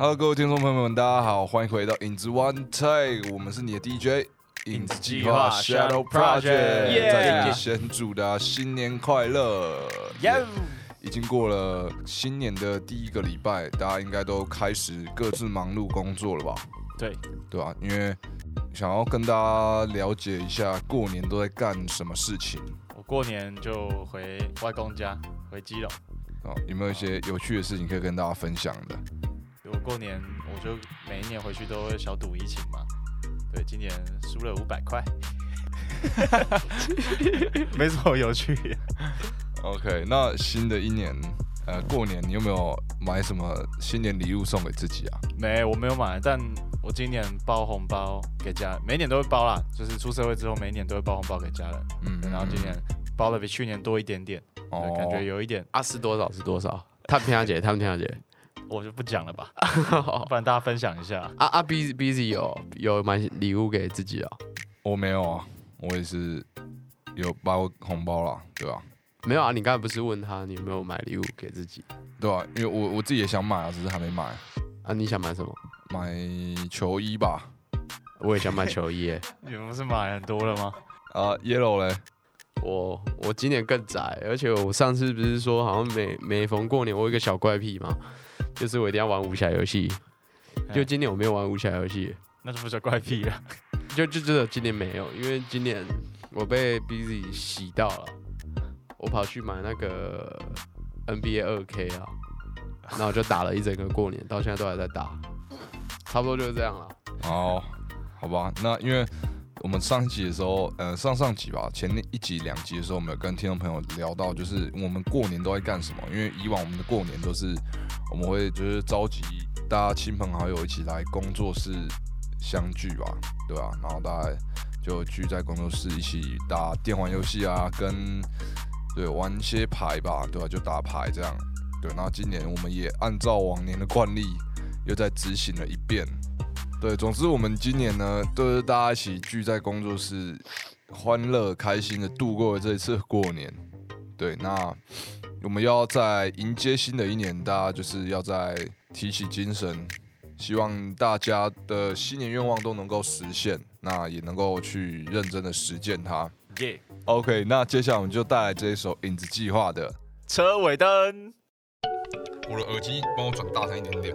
Hello，各位听众朋友们，大家好，欢迎回到影子 One Take，我们是你的 DJ 影子计划 Shadow Project，在这里先祝大家新年快乐。耶！已经过了新年的第一个礼拜，大家应该都开始各自忙碌工作了吧？对，对啊、因为想要跟大家了解一下过年都在干什么事情我过年就回外公家，回基隆。哦、有没有一些有趣的事情可以跟大家分享的？我过年我就每一年回去都会小赌怡情嘛。对，今年输了五百块，没什么有趣。OK，那新的一年，呃，过年你有没有买什么新年礼物送给自己啊？没，我没有买，但我今年包红包给家人，每年都会包啦。就是出社会之后，每一年都会包红包给家人。嗯对然后今年包的比去年多一点点，哦，感觉有一点，啊是多少是多少？他们天下姐，他们天下姐。我就不讲了吧，不然大家分享一下。啊啊，busy busy 有有买礼物给自己哦？我没有啊，我也是有包红包啦，对吧、没有啊，你刚才不是问他你有没有买礼物给自己对啊、因为我我自己也想买啊，只是还没买，啊？你想买什么？买球衣吧。我也想买球衣耶。你们不是买很多了吗？啊，Yellow 嘞，我我今年更宅，而且我上次不是说好像每每逢过年我有一个小怪癖嘛，就是我一定要玩武侠游戏。就哎今年我没有玩武侠游戏，那就不叫怪癖了。就就真的今年没有，因为今年我被 busy 洗到了，我跑去买那个 NBA 二 K 啊，然后我就打了一整个过年，到现在都还在打，差不多就是这样了。哦，好吧，那因为我们上一集的时候，呃，上上集吧，前面一集、两集的时候，我们有跟听众朋友聊到，就是我们过年都在干什么。因为以往我们的过年都是我们会就是召集大家亲朋好友一起来工作室相聚吧，对吧、然后大家就聚在工作室一起打电玩游戏啊，跟对玩一些牌吧，对吧、就打牌这样。对，然后今年我们也按照往年的惯例，又再执行了一遍。对，总之我们今年呢，都是大家一起聚在工作室，欢乐开心的度过了这一次过年。对，那我们要在迎接新的一年，大家就是要再提起精神，希望大家的新年愿望都能够实现，那也能够去认真的实践它。耶、OK，那接下来我们就带来这一首《影子计划》的。车尾灯。我的耳机帮我转大声一点点。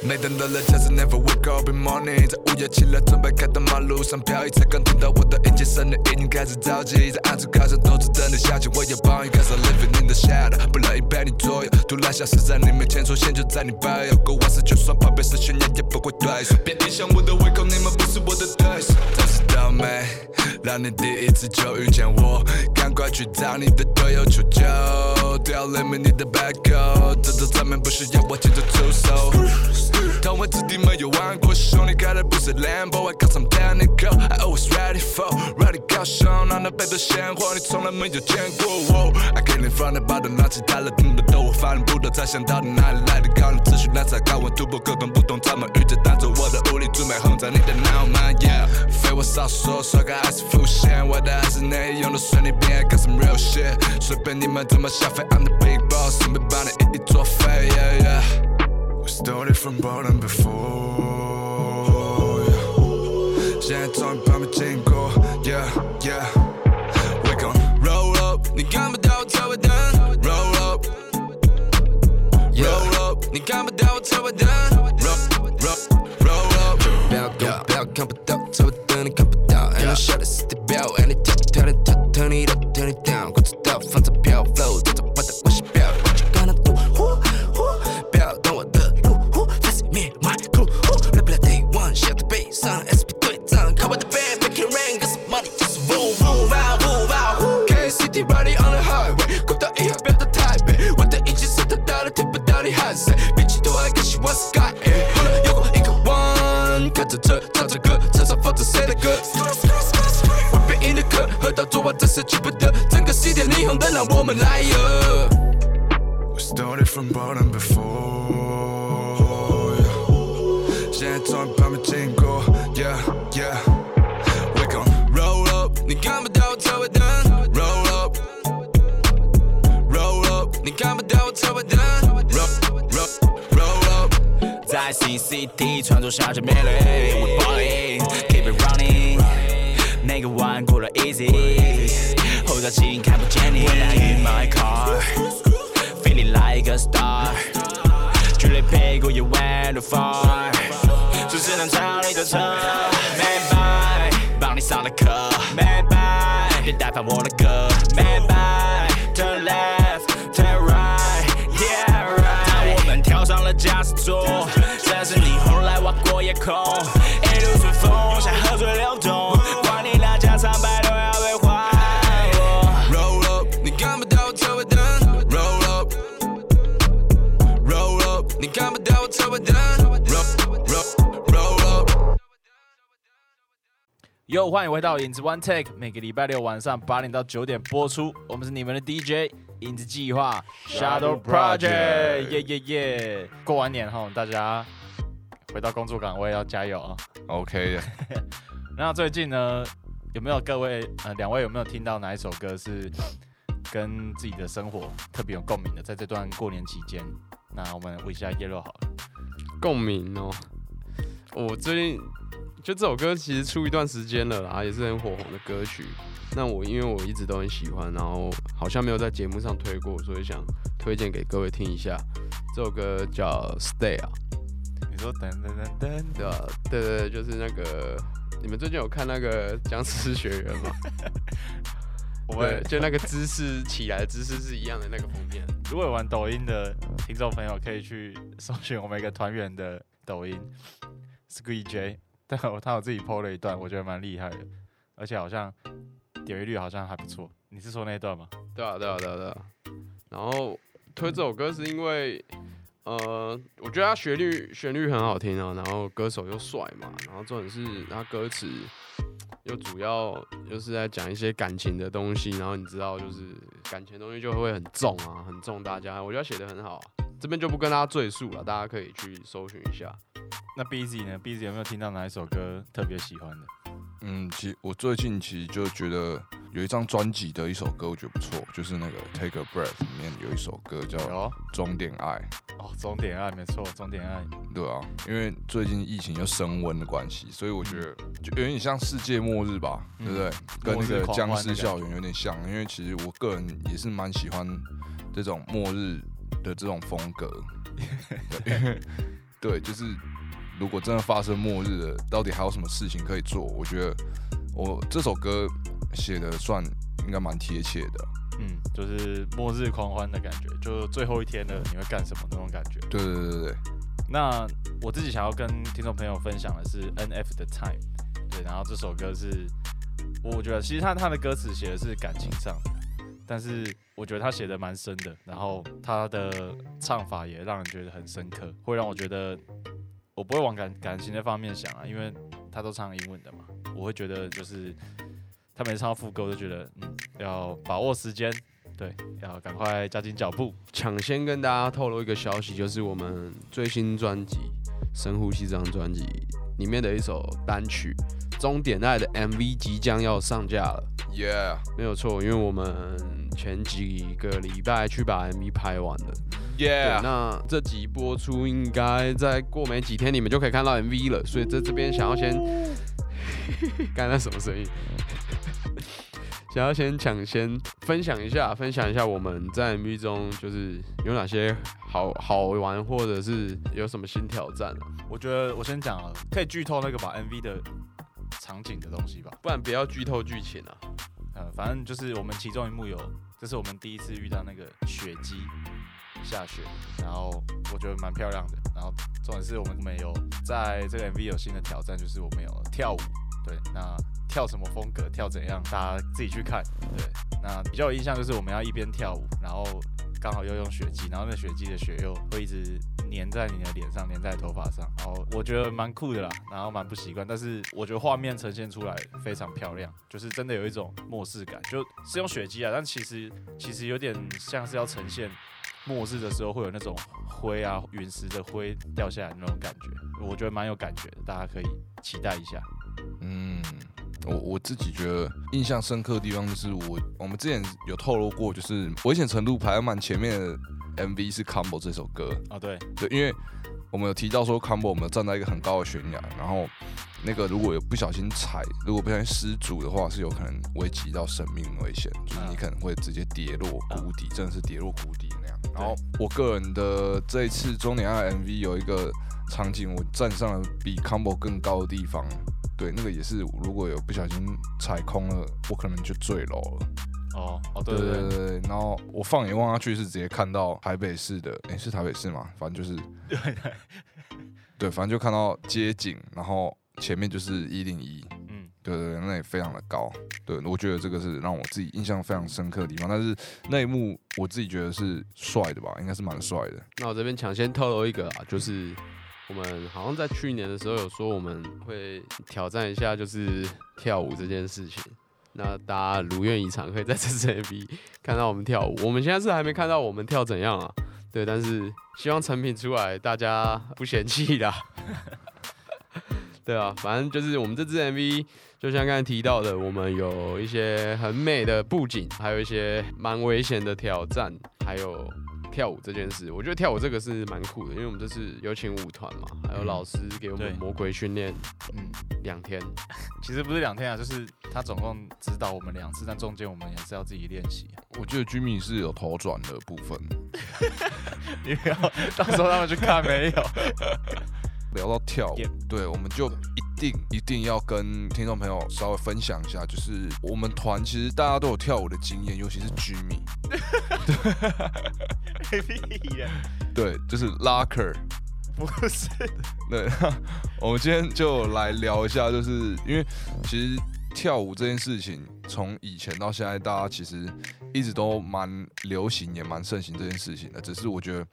每当到了假日，Never wake up in morning，在午夜起来准备开到马路上飘移，才刚听到我的引擎声，已经开始着急，在暗处开着都是灯的下去，我也帮你开始 living in the shadow，不乐意被你左右，突然消失在你面前出现就在你背后，过往事就算怕被视线，也不会退缩，别影响我的胃口，你们不是我的对手，真是倒霉，让你第一次就遇见我，赶快去找你的队友求救，掉了没你的 back up，这种场面不需要我亲自出手。同为子弟们有玩过，兄弟开的不是 Lambo，I got some technical，I always ready for，ready 高雄，让那背的鲜活你从来没有见过。我 I came in from the bottom，拿起他了听得懂，我发现不懂，才想到底哪里来的高能资讯，来才高温突破各种不同，他们遇着当做我的武力，准备轰炸你的脑门，Yeah，废话少说，帅哥还是浮现，我的还是内容都随你便，got some real shit，随便你们怎么消费，I'm the big boss，准备把你一一作 started from bottom before，yeah. 现在终于把没经过，Yeah Yeah。We gon' roll up，你看不到我车尾灯，roll up，roll up，你看不到我车尾灯到我车尾灯，roll roll roll up。在 CCT 穿着小姐妹里，We ballin'，keep it running，每个弯过得 easy，后照镜看不见你。When I in my car，feeling like a star，距离屁股也 went too far，就只能超你的车，Man by，帮你上了课，Man by，别代翻我的歌，Man by，turn 空，一路顺风，像河水流动，管你那家长白都要被还我。Roll up，你看不到我车尾灯，Roll up，Roll up，你看不到我车尾灯，Roll roll roll up。哟，欢迎回到影子 One Take，每个礼拜六晚上八点到九点播出。我们是你们的 DJ 影子计划 Shadow Project，耶耶耶！过完年后，大家回到工作岗位要加油啊！OK 的，那最近呢，有没有各位呃两位有没有听到哪一首歌是跟自己的生活特别有共鸣的？在这段过年期间，那我们问一下 Yellow 好了。共鸣哦。我最近就这首歌其实出一段时间了啦，也是很火红的歌曲。那我因为我一直都很喜欢，然后好像没有在节目上推过，所以想推荐给各位听一下。这首歌叫《Stay》啊，你说噔噔噔噔，对吧？对对对，就是那个你们最近有看那个《僵尸学院》吗？对我们，就那个姿势起来的姿势是一样的那个封面。如果有玩抖音的听众朋友，可以去搜寻我们一个团员的抖音 Squee J，但我他有自己 PO 了一段，我觉得蛮厉害的，而且好像点击率好像还不错。你是说那一段吗？对啊，对啊，对啊，对啊。然后推这首歌是因为，呃，我觉得他旋律旋律很好听啊，然后歌手又帅嘛，然后重点是它歌词又主要又是在讲一些感情的东西，然后你知道就是感情的东西就会很重啊，很重大家，我觉得写的很好啊。这边就不跟大家赘述了，大家可以去搜寻一下。那 Busy 呢？Busy 有没有听到哪一首歌特别喜欢的？嗯，其实我最近其实就觉得有一张专辑的一首歌，我觉得不错，就是那个《Take a Breath》里面有一首歌叫《终点爱》，哦，终点爱没错，终点爱。对啊，因为最近疫情又升温的关系，所以我觉得就有点像世界末日吧，嗯对不对？跟那个僵尸校园有点像，因为其实我个人也是蛮喜欢这种末日的这种风格，对，对，就是如果真的发生末日了，到底还有什么事情可以做？我觉得我这首歌写的算应该蛮贴切的，嗯，就是末日狂欢的感觉，就最后一天了，你会干什么那种感觉。对对对对对，那我自己想要跟听众朋友分享的是 N.F 的 Time，对，然后这首歌是，我觉得其实他他的歌词写的是感情上的，但是我觉得他写的蛮深的，然后他的唱法也让人觉得很深刻，会让我觉得我不会往感感情的方面想啊，因为他都唱英文的嘛，我会觉得就是他每次唱到副歌，我就觉得嗯要把握时间，对，要赶快加紧脚步，抢先跟大家透露一个消息，就是我们最新专辑《深呼吸》这张专辑里面的一首单曲《终点爱》的 MV 即将要上架了，，Yeah。没有错，因为我们前几个礼拜去把 MV 拍完了。对，Yeah，那这集播出应该再过没几天，你们就可以看到 MV 了。所以在这边想要先，刚才那什么声音？想要先抢先分享一下，分享一下我们在 MV 中就是有哪些好好玩，或者是有什么新挑战啊？我觉得我先讲啊，可以剧透那个把 MV 的场景的东西吧。不然不要剧透剧情啊。呃，反正就是我们其中一幕有，这是我们第一次遇到那个雪姬下雪，然后我觉得蛮漂亮的。然后重点是我们没有在这个 MV 有新的挑战，就是我们有跳舞。对，那跳什么风格，跳怎样，大家自己去看。对，那比较有印象就是我们要一边跳舞，然后刚好又用雪肌，然后那雪肌的雪又会一直粘在你的脸上，粘在头发上，然后我觉得蛮酷的啦，然后蛮不习惯，但是我觉得画面呈现出来非常漂亮，就是真的有一种末世感，就是用雪肌啊，但其实其实有点像是要呈现末日的时候会有那种灰啊陨石的灰掉下来那种感觉，我觉得蛮有感觉的，大家可以期待一下。嗯，我我自己觉得印象深刻的地方就是我我们之前有透露过，就是危险程度排在蛮前面的 MV 是 Combo 这首歌，啊对，对，因为我们有提到说 Combo 我们站在一个很高的悬崖，然后那个如果有不小心踩，如果不小心失足的话，是有可能危及到生命危险，就是你可能会直接跌落谷底，真的是跌落谷底那样。然后我个人的这一次中年爱 MV 有一个场景，我站上了比 Combo 更高的地方，对，那个也是如果有不小心踩空了，我可能就坠楼了。哦哦对对对对，对对，然后我放眼望下去是直接看到台北市的，诶，是台北市吗？反正就是，对，反正就看到街景，然后前面就是一零一，嗯，对对对，那也非常的高，对我觉得这个是让我自己印象非常深刻的地方。但是那一幕我自己觉得是帅的吧，应该是蛮帅的。那我这边抢先透露一个啊，就是我们好像在去年的时候有说我们会挑战一下，就是跳舞这件事情。那大家如愿以偿，可以在这支 MV 看到我们跳舞。我们现在是还没看到我们跳怎样啊？对，但是希望成品出来大家不嫌弃啦。对啊，反正就是我们这支 MV，就像刚才提到的，我们有一些很美的布景，还有一些蛮危险的挑战，还有跳舞这件事。我觉得跳舞这个是蛮酷的，因为我们这次有请舞团嘛，还有老师给我们对魔鬼训练嗯，两天。其实不是两天啊，就是他总共指导我们两次，但中间我们也是要自己练习。我觉得居民是有头转的部分。你不要到时候他们去看没有？聊到跳舞对，我们就一定一定要跟听众朋友稍微分享一下，就是我们团其实大家都有跳舞的经验，尤其是 Jimmy，屁呀！对，就是 Locker。不是，对，我们今天就来聊一下，就是因为其实跳舞这件事情，从以前到现在，大家其实一直都蛮流行，也蛮盛行这件事情的。只是我觉得，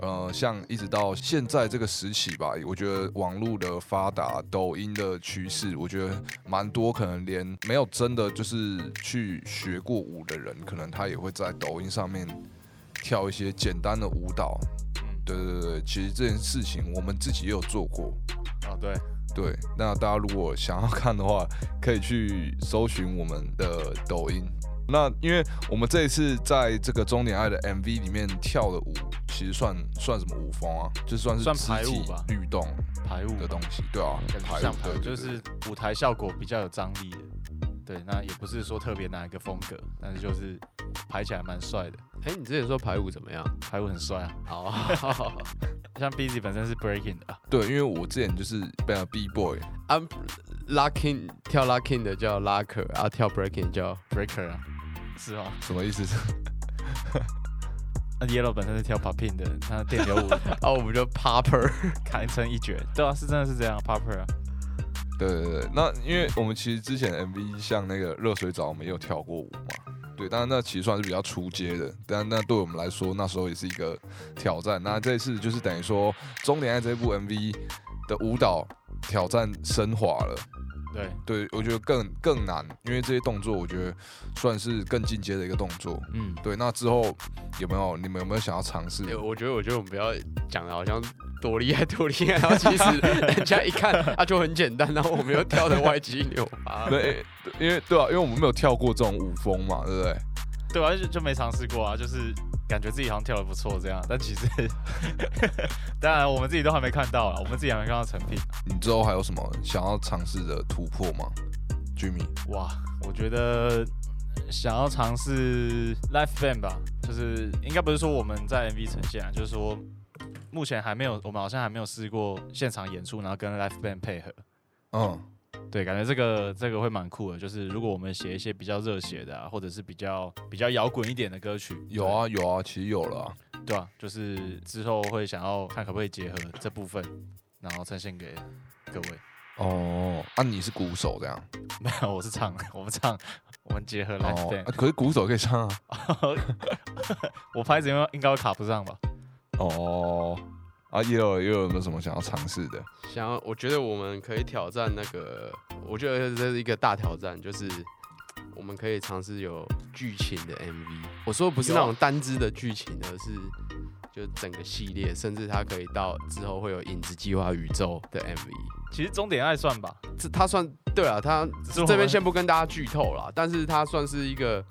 呃，像一直到现在这个时期吧，我觉得网络的发达，抖音的趋势，我觉得蛮多可能连没有真的就是去学过舞的人，可能他也会在抖音上面跳一些简单的舞蹈。嗯，对对对，其实这件事情我们自己也有做过。啊对，对，那大家如果想要看的话，可以去搜寻我们的抖音。那因为我们这一次在这个终点爱的 MV 里面跳的舞，其实算算什么舞风啊？就算是算肢体排舞吧律动排舞的东西，对啊，感觉排舞对，像排舞，就是舞台效果比较有张力的。对，那也不是说特别哪一个风格，但是就是排起来蛮帅的，哎、你之前说排舞怎么样？排舞很帅啊。好啊，像 Busy 本身是 breaking 的啊，对，因为我之前就是被 B boy，I'm，locking 跳 locking 的叫 locker，啊，跳 breaking 叫 breaker 啊，是吗？什么意思？那 Yellow 本身是跳 popping 的，他电流舞 啊，我们就 popper。堪称一绝。对啊，是真的是这样，popper 啊。对对对，那因为我们其实之前 MV 像那个热水澡，我们也有跳过舞嘛。对，当然那其实算是比较出街的，但那对我们来说那时候也是一个挑战。那这次就是等于说《终点爱》这部 MV 的舞蹈挑战升华了。对，对我觉得更更难，因为这些动作我觉得算是更进阶的一个动作。嗯，对，那之后有没有你们有没有想要尝试？欸我觉得，我觉得我们不要讲的好像多厉害多厉害，然后其实 人家一看啊就很简单，然后我们又跳的歪七扭八。对，因为对啊，因为我们没有跳过这种舞风嘛，对不对？对啊，就就没尝试过啊，就是感觉自己好像跳的不错这样，但其实 当然我们自己都还没看到啊，我们自己还没看到成品。你之后还有什么想要尝试的突破吗，Jimmy？哇，我觉得想要尝试 live band 吧，就是应该不是说我们在 MV 呈现啊，就是说目前还没有，我们好像还没有试过现场演出，然后跟 live band 配合。嗯，对，感觉这个这个会蛮酷的，就是如果我们写一些比较热血的啊，或者是比较比较摇滚一点的歌曲，有啊有啊，其实有了啊。对啊，就是之后会想要看可不可以结合这部分，然后呈现给各位。哦，啊，你是鼓手这样？没有，我是唱，我们唱，我们结合 live 哦、可是鼓手可以唱啊。我拍子应该应该会卡不上吧？哦，啊，也有也有没有什么想要尝试的？想要，我觉得我们可以挑战那个，我觉得这是一个大挑战，就是我们可以尝试有剧情的 MV。我说不是那种单支的剧情，而是就整个系列，甚至它可以到之后会有影子计划宇宙的 MV。其实终点爱算吧，这它算对啊，他只是我们这边先不跟大家剧透啦，但是它算是一个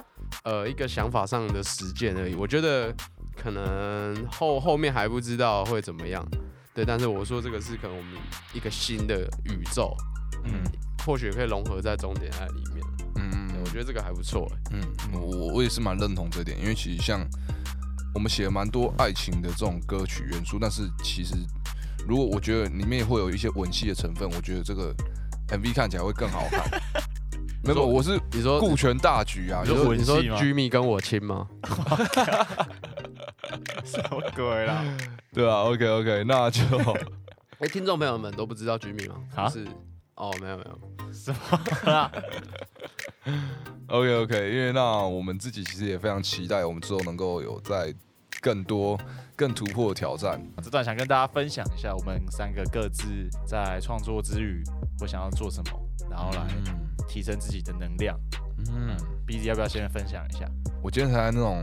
呃一个想法上的实践而已。我觉得可能后后面还不知道会怎么样，对，但是我说这个是可能我们一个新的宇宙，嗯，或许可以融合在终点爱里面。嗯嗯，我觉得这个还不错、欸。嗯，我我也是蛮认同这点，因为其实像我们写了蛮多爱情的这种歌曲元素，但是其实如果我觉得里面会有一些吻戏的成分，我觉得这个 MV 看起来会更好看。没有，我是你说顾全大局啊，你说就是你说吻戏吗 Jimmy 跟我亲吗？什么鬼啦？对啊，OK OK，那就哎、听众朋友们都不知道 Jimmy 吗？啊是哦，没有没有，什么啦？OK OK，因为那我们自己其实也非常期待，我们之后能够有在更多更突破的挑战。这段想跟大家分享一下，我们三个各自在创作之余我想要做什么，然后来提升自己的能量。嗯，B Z 要不要先分享一下？我今天才在那种，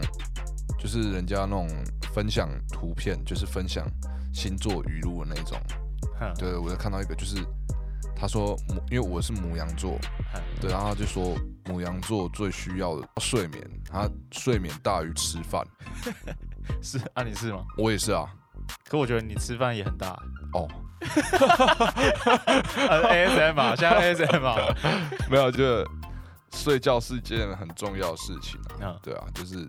就是人家那种分享图片，就是分享星座语录的那种。哼，对，我就看到一个，就是他说母，因为我是母羊座，哼对，然后他就说母羊座最需要的睡眠，他睡眠大于吃饭。是啊，你是吗？我也是啊，可我觉得你吃饭也很大。哦，呃，ASM 啊，现在 ASM 啊，没有，就是睡觉是件很重要的事情啊。嗯对啊，就是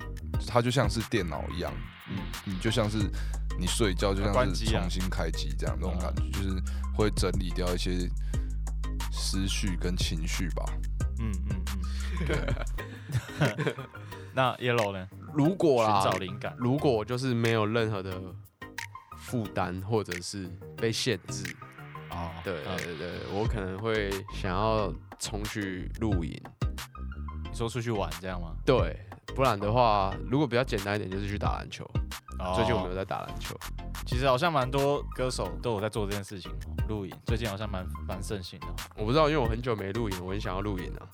它就像是电脑一样，嗯，你就像是你睡觉就像是重新开机这样那种感觉，就是会整理掉一些思绪跟情绪吧。嗯嗯嗯。那 Yellow 呢？如果啦寻，找灵感。如果就是没有任何的负担或者是被限制，哦，对嗯对对，我可能会想要冲去露营。你说出去玩这样吗？对，不然的话，如果比较简单一点，就是去打篮球。哦最近我们有在打篮球，其实好像蛮多歌手都有在做这件事情哦，露营最近好像蛮蛮盛行的哦。我不知道，因为我很久没露营，我很想要露营啊。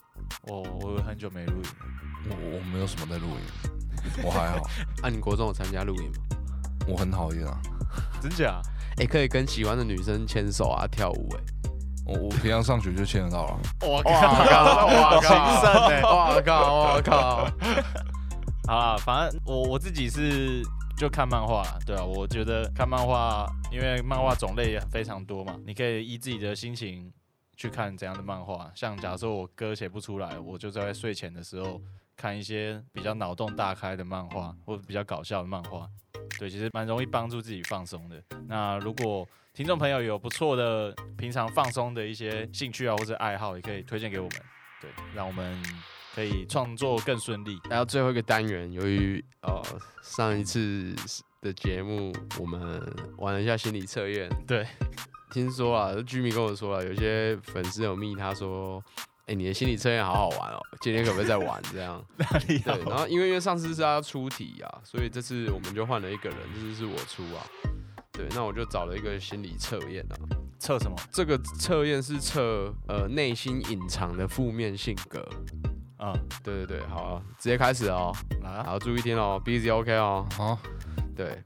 我我很久没露营，我我没有什么在露营，我还好，啊，你国中有参加露营吗？我很讨厌啊。真假？哎、可以跟喜欢的女生牵手啊，跳舞、哎，我我平常上学就牵得到了。我 哇靠哇情圣哎！我靠，我 靠！好啦，反正我我自己是就看漫画，对啊，我觉得看漫画，因为漫画种类也非常多嘛，你可以依自己的心情去看怎样的漫画。像假如说我歌写不出来，我就在睡前的时候看一些比较脑洞大开的漫画，或者比较搞笑的漫画。对，其实蛮容易帮助自己放松的。那如果听众朋友有不错的平常放松的一些兴趣啊，或者爱好，也可以推荐给我们。对，让我们可以创作更顺利。然后最后一个单元，由于呃上一次的节目我们玩了一下心理测验，对，听说啊，居民跟我说啊，有些粉丝有密他说，哎、你的心理测验好好玩哦，今天可不可以再玩这样？哪里对，然后因为因为上次是要出题啊，所以这次我们就换了一个人，这次是我出啊。对，那我就找了一个心理测验啊，测什么？这个测验是测呃内心隐藏的负面性格。嗯，对对对，好啊、直接开始哦。来啊，好，注意听哦，busy OK 哦。好，对，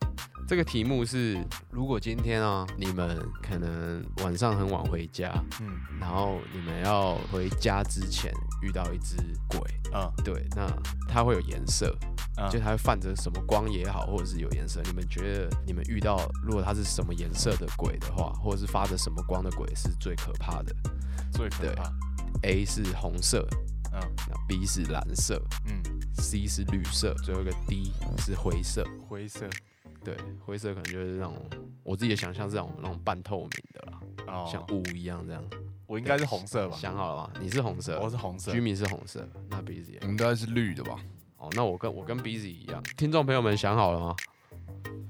这个题目是：如果今天啊，你们可能晚上很晚回家，嗯然后你们要回家之前遇到一只鬼，嗯对，那它会有颜色，嗯，就它会泛着什么光也好，或者是有颜色。你们觉得你们遇到如果它是什么颜色的鬼的话，或者是发着什么光的鬼是最可怕的对最可怕。？A 是红色，嗯那 B 是蓝色嗯，，C 是绿色，最后一个 D 是灰色。灰色。对，灰色可能就是那种我自己的想象是那种那种半透明的啦，哦，像雾一样这样。我应该是红色吧？想好了吗？你是红色，我是红色。居民是红色，那 Busy 应该是绿的吧？哦，那我跟我跟 Busy 一样。听众朋友们想好了吗？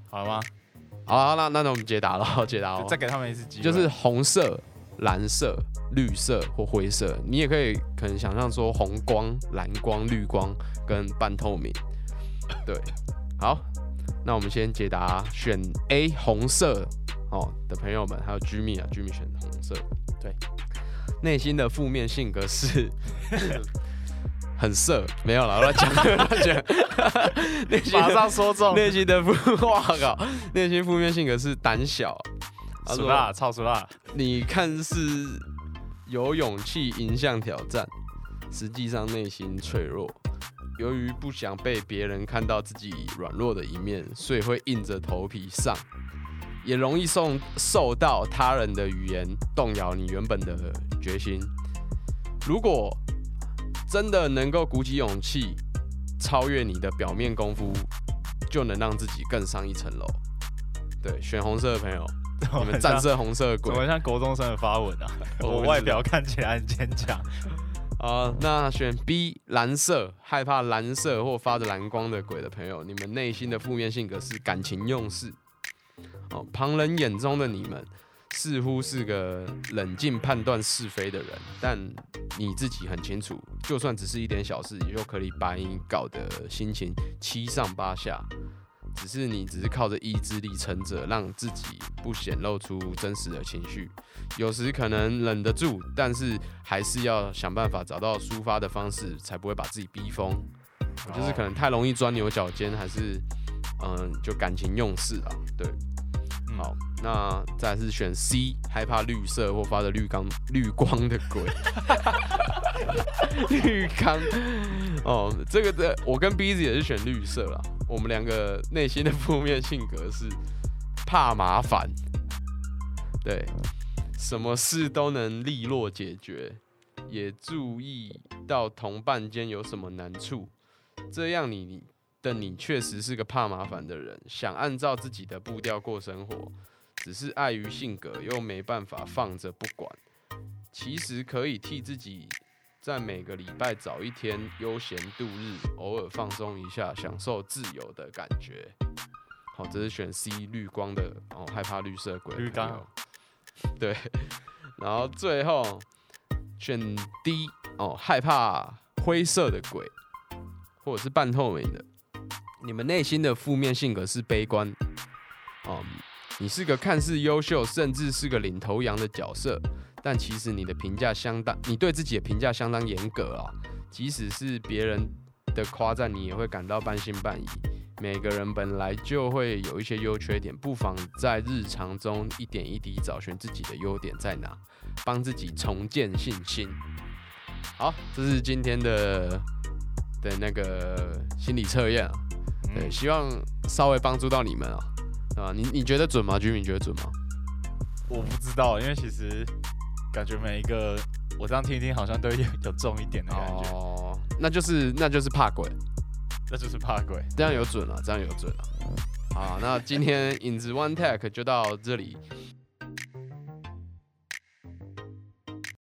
好了吗？好了，那那那我们解答了，解答了。再给他们一次机会。就是红色、蓝色、绿色或灰色，你也可以可能想象说红光、蓝光、绿光跟半透明。对，好，那我们先解答选 A 红色哦的朋友们，还有 Jimmy 啊，，Jimmy 选红色。对，内心的负面性格是 很色，没有了，乱讲 乱讲。内心的马上说中。内心的负，哇靠，内心负面性格是胆小，他说熟辣，超熟辣。你看是有勇气迎向挑战，实际上内心脆弱。由于不想被别人看到自己软弱的一面，所以会硬着头皮上，也容易受受到他人的语言动摇你原本的决心。如果真的能够鼓起勇气，超越你的表面功夫，就能让自己更上一层楼。对，选红色的朋友，你们战胜红色的鬼怎么像国中生的发文啊？我外表看起来很坚强。好，那选 B 蓝色，害怕蓝色或发着蓝光的鬼的朋友，你们内心的负面性格是感情用事。哦，旁人眼中的你们似乎是个冷静判断是非的人，但你自己很清楚，就算只是一点小事，也就可以把你搞得心情七上八下。只是你只是靠着意志力撑着，让自己不显露出真实的情绪。有时可能忍得住，但是还是要想办法找到抒发的方式，才不会把自己逼疯。就是可能太容易钻牛角尖，还是嗯，就感情用事啊。对，嗯好，那再是选 C，害怕绿色或发着绿光绿光的鬼。绿光哦，这个的我跟 B Z 也是选绿色啦。我们两个内心的负面性格是怕麻烦，对，什么事都能利落解决，也注意到同伴间有什么难处，这样你的你确实是个怕麻烦的人，想按照自己的步调过生活，只是碍于性格又没办法放着不管。其实可以替自己在每个礼拜找一天悠闲度日，偶尔放松一下，享受自由的感觉。好，这是选 C 绿光的哦，害怕绿色鬼绿光 对，然后最后选 D 哦，害怕灰色的鬼，或者是半透明的。你们内心的负面性格是悲观，哦，你是个看似优秀，甚至是个领头羊的角色，但其实你的评价相当，你对自己的评价相当严格啊。即使是别人的夸赞，你也会感到半信半疑。每个人本来就会有一些优缺点，不妨在日常中一点一滴找寻自己的优点在哪，帮自己重建信心。好，这是今天的的那个心理测验啊，对，嗯希望稍微帮助到你们啊，啊，你你觉得准吗？居民觉得准吗？我不知道，因为其实感觉每一个我这样听一听，好像都有有重一点的感觉，哦，那就是那就是怕鬼，那就是怕鬼。这样有准了，这样有准了。好，那今天影子 One Tech 就到这里。